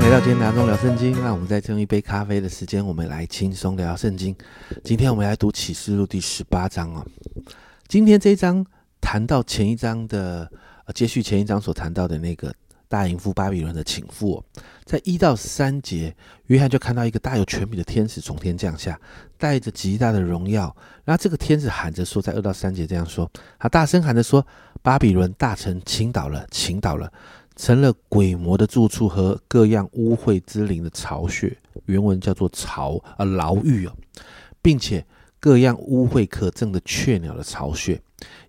来到今天拿中聊圣经。那我们再用一杯咖啡的时间，我们来轻松聊圣经。今天我们来读启示录第十八章哦。今天这一章谈到前一章的，呃，接续前一章所谈到的那个大淫妇巴比伦的情妇，哦，在一到三节，约翰就看到一个大有权柄的天使从天降下，带着极大的荣耀。然后这个天使喊着说，在二到三节这样说，他大声喊着说：“巴比伦大城倾倒了，倾倒了。”成了鬼魔的住处和各样污秽之灵的巢穴，原文叫做巢啊牢狱哦，并且各样污秽可憎的雀鸟的巢穴，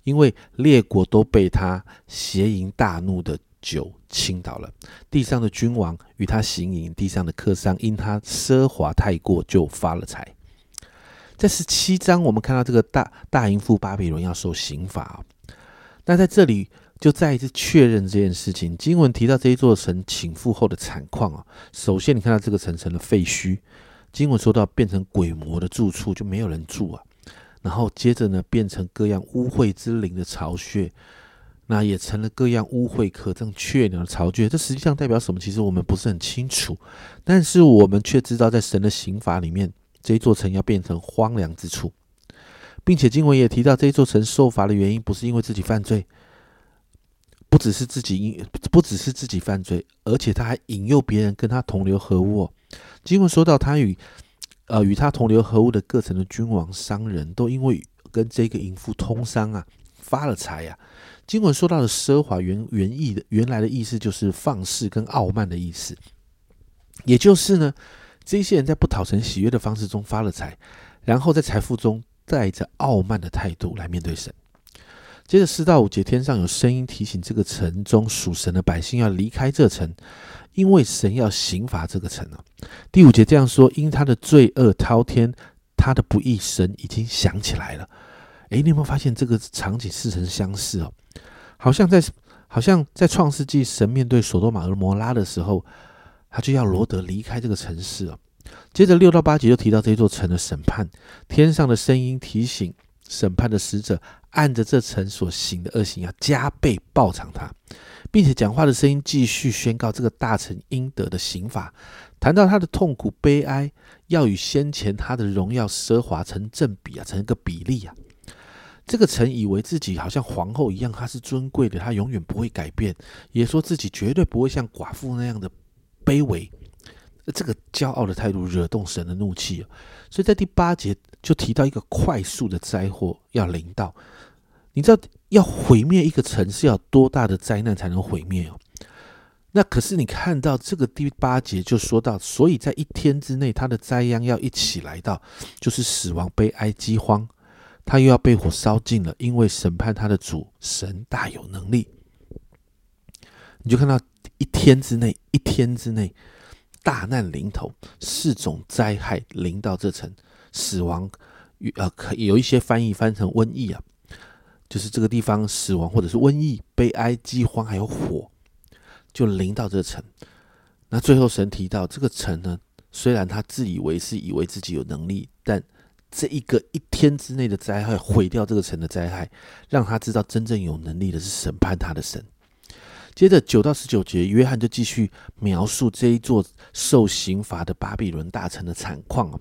因为列国都被他邪淫大怒的酒倾倒了，地上的君王与他行淫，地上的客商因他奢华太过就发了财。在十七章，我们看到这个大大淫妇巴比伦要受刑罚，那在这里。就再一次确认这件事情。经文提到这一座城倾覆后的惨况啊，首先你看到这个城成了废墟，经文说到变成鬼魔的住处，就没有人住啊。然后接着呢，变成各样污秽之灵的巢穴，那也成了各样污秽可憎雀鸟的巢穴。这实际上代表什么？其实我们不是很清楚，但是我们却知道，在神的刑罚里面，这一座城要变成荒凉之处，并且经文也提到，这一座城受罚的原因不是因为自己犯罪。不只是自己因不只是自己犯罪，而且他还引诱别人跟他同流合污。哦经文说到，他与呃与他同流合污的各城的君王、商人都因为跟这个淫妇通商啊，发了财呀。经文说到的奢华原原意的原来的意思就是放肆跟傲慢的意思，也就是呢，这些人在不讨神喜悦的方式中发了财，然后在财富中带着傲慢的态度来面对神。接着四到五节，天上有声音提醒这个城中属神的百姓要离开这城，因为神要刑罚这个城了。第五节这样说：因他的罪恶滔天，他的不义，神已经想起来了。诶，你有没有发现这个场景似曾相似哦？好像在好像在创世纪，神面对索多玛和摩拉的时候，他就要罗德离开这个城市哦。接着六到八节就提到这座城的审判，天上的声音提醒审判的使者。按着这层所行的恶行，要加倍报偿他，并且讲话的声音继续宣告这个大臣应得的刑罚，谈到他的痛苦悲哀，要与先前他的荣耀奢华成正比啊，成一个比例啊。这个臣以为自己好像皇后一样，他是尊贵的，他永远不会改变，也说自己绝对不会像寡妇那样的卑微。这个骄傲的态度惹动神的怒气，所以在第八节就提到一个快速的灾祸要临到。你知道要毁灭一个城市要多大的灾难才能毁灭哦？那可是你看到这个第八节就说到，所以在一天之内，他的灾殃要一起来到，就是死亡、悲哀、饥荒，他又要被火烧尽了，因为审判他的主神大有能力。你就看到一天之内，一天之内大难临头，四种灾害临到这城，死亡呃，可有一些翻译翻成瘟疫啊。就是这个地方死亡，或者是瘟疫、悲哀、饥荒，还有火，就临到这城。那最后神提到这个城呢，虽然他自以为是以为自己有能力，但这一个一天之内的灾害毁掉这个城的灾害，让他知道真正有能力的是审判他的神。接着九到十九节，约翰就继续描述这一座受刑罚的巴比伦大城的惨况啊。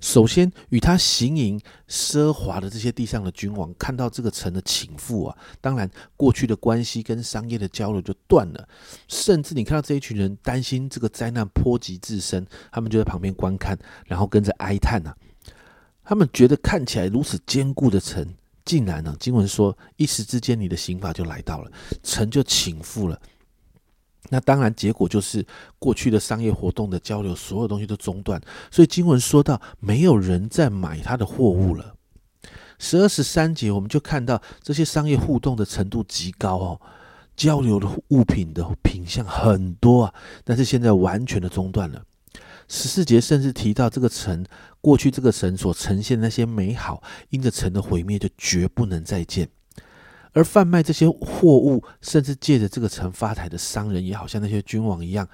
首先，与他行淫奢华的这些地上的君王，看到这个城的倾覆啊，当然过去的关系跟商业的交流就断了。甚至你看到这一群人担心这个灾难波及自身，他们就在旁边观看，然后跟着哀叹呐。他们觉得看起来如此坚固的城。竟然呢？经文说，一时之间，你的刑罚就来到了，城就倾覆了。那当然，结果就是过去的商业活动的交流，所有东西都中断。所以经文说到，没有人在买他的货物了。十二十三节，我们就看到这些商业互动的程度极高哦，交流的物品的品相很多啊，但是现在完全的中断了。十四节甚至提到这个城，过去这个城所呈现那些美好，因着城的毁灭就绝不能再见。而贩卖这些货物，甚至借着这个城发财的商人，也好像那些君王一样，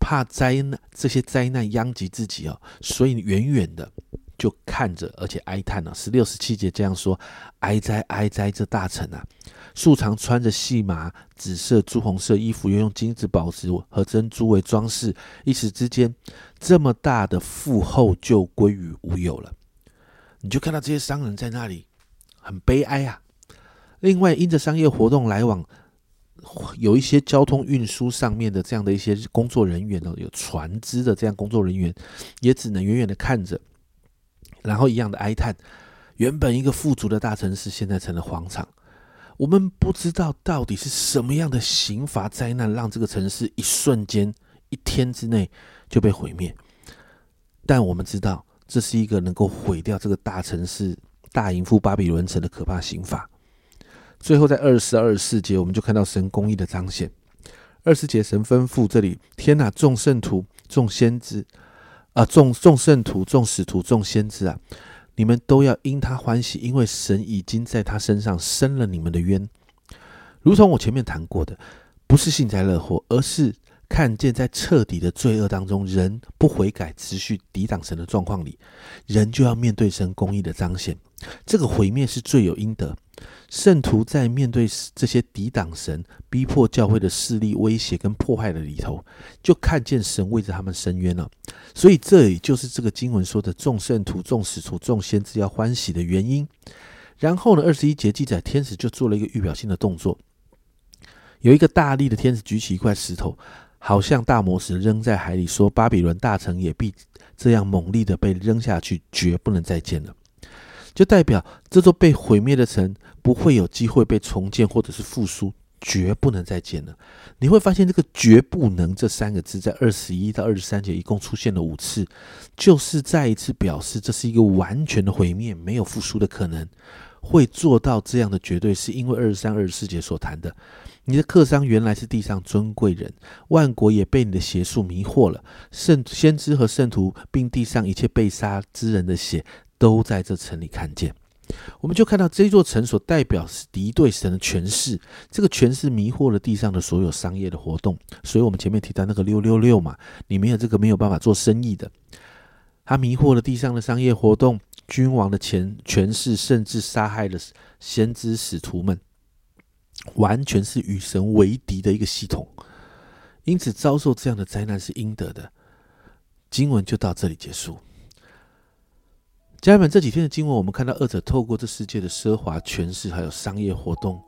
怕灾难这些灾难殃及自己哦，所以远远的就看着，而且哀叹了。十六、十七节这样说：“哀哉，哀哉！这大臣啊，素常穿着细麻、紫色、朱红色衣服，又用金子、宝石和珍珠为装饰，一时之间，这么大的富厚就归于无有了。”你就看到这些商人在那里很悲哀啊。另外，因着商业活动来往，有一些交通运输上面的这样的一些工作人员呢，有船只的这样工作人员，也只能远远的看着。然后一样的哀叹，原本一个富足的大城市，现在成了荒场。我们不知道到底是什么样的刑罚灾难，让这个城市一瞬间、一天之内就被毁灭。但我们知道，这是一个能够毁掉这个大城市、大淫妇巴比伦城的可怕刑罚。最后，在二十二十四节，我们就看到神公义的彰显。二十节，神吩咐这里：天哪，众圣徒、众先知。啊，众众圣徒、众使徒、众先知啊，你们都要因他欢喜，因为神已经在他身上伸了你们的冤。如同我前面谈过的，不是幸灾乐祸，而是看见在彻底的罪恶当中，人不悔改、持续抵挡神的状况里，人就要面对神公义的彰显。这个毁灭是罪有应得。圣徒在面对这些抵挡神、逼迫教会的势力、威胁跟迫害的里头，就看见神为着他们伸冤了。所以，这也就是这个经文说的众圣徒、众使徒、众先知要欢喜的原因。然后呢，二十一节记载，天使就做了一个预表性的动作，有一个大力的天使举起一块石头，好像大魔石扔在海里，说：“巴比伦大城也必这样猛力的被扔下去，绝不能再见了。”就代表这座被毁灭的城不会有机会被重建或者是复苏，绝不能再建了。你会发现这个“绝不能”这三个字在二十一到二十三节一共出现了五次，就是再一次表示这是一个完全的毁灭，没有复苏的可能。会做到这样的绝对，是因为二十三、二十四节所谈的，你的客商原来是地上尊贵人，万国也被你的邪术迷惑了，圣先知和圣徒，并地上一切被杀之人的血。都在这城里看见，我们就看到这座城所代表是敌对神的权势，这个权势迷惑了地上的所有商业的活动。所以，我们前面提到那个六六六嘛，你没有这个没有办法做生意的。他迷惑了地上的商业活动，君王的权权势，甚至杀害了先知使徒们，完全是与神为敌的一个系统。因此，遭受这样的灾难是应得的。经文就到这里结束。家人们，这几天的经文，我们看到二者透过这世界的奢华权势，还有商业活动，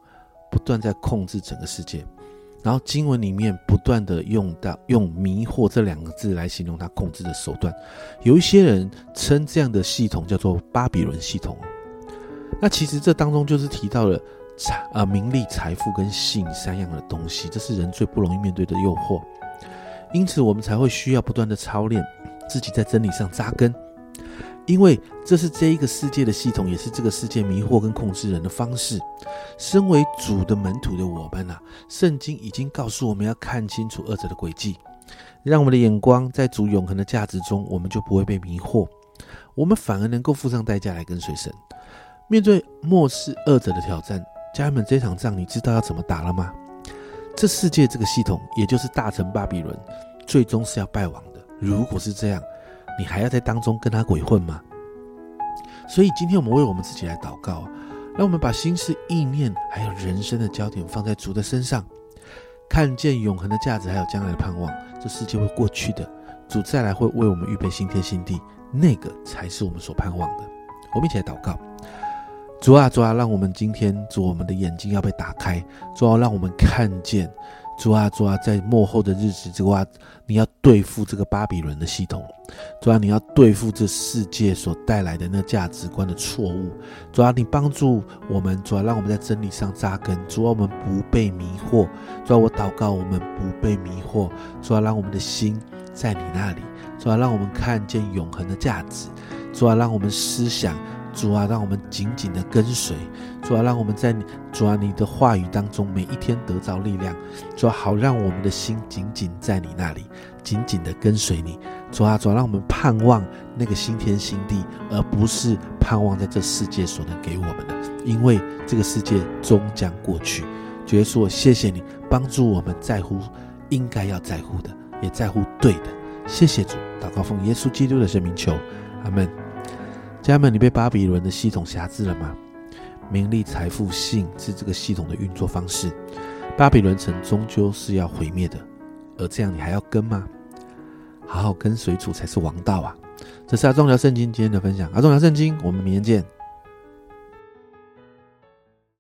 不断在控制整个世界。然后经文里面不断的用到用迷惑这两个字来形容他控制的手段。有一些人称这样的系统叫做巴比伦系统。那其实这当中就是提到了财啊名利、财富跟性三样的东西，这是人最不容易面对的诱惑。因此，我们才会需要不断的操练自己在真理上扎根。因为这是这一个世界的系统，也是这个世界迷惑跟控制人的方式。身为主的门徒的我们啊，圣经已经告诉我们要看清楚二者的轨迹，让我们的眼光在主永恒的价值中，我们就不会被迷惑，我们反而能够付上代价来跟随神。面对末世二者的挑战，家人们，这场仗你知道要怎么打了吗？这世界这个系统，也就是大城巴比伦，最终是要败亡的。如果是这样，你还要在当中跟他鬼混吗？所以今天我们为我们自己来祷告，让我们把心思、意念还有人生的焦点放在主的身上，看见永恒的价值，还有将来的盼望。这世界会过去的，主再来会为我们预备新天新地，那个才是我们所盼望的。我们一起来祷告：主啊，主啊，让我们今天主我们的眼睛要被打开，主啊，让我们看见。主啊，主啊，在幕后的日子，这个你要对付这个巴比伦的系统；主啊，你要对付这世界所带来的那价值观的错误；主啊，你帮助我们，主啊，让我们在真理上扎根；主啊，我们不被迷惑；主啊，我祷告我们不被迷惑；主啊，让我们的心在你那里；主啊，让我们看见永恒的价值；主啊，让我们思想。主啊，让我们紧紧的跟随；主啊，让我们在主啊你的话语当中每一天得着力量；主啊，好让我们的心紧紧在你那里，紧紧的跟随你；主啊，主啊，让我们盼望那个新天新地，而不是盼望在这世界所能给我们的，因为这个世界终将过去。主耶稣，谢谢你帮助我们在乎应该要在乎的，也在乎对的。谢谢主，祷告奉耶稣基督的圣名求，阿门。家人们，你被巴比伦的系统辖制了吗？名利、财富、性是这个系统的运作方式。巴比伦城终究是要毁灭的，而这样你还要跟吗？好好跟随主才是王道啊！这是阿忠聊圣经今天的分享，阿忠聊圣经，我们明天见。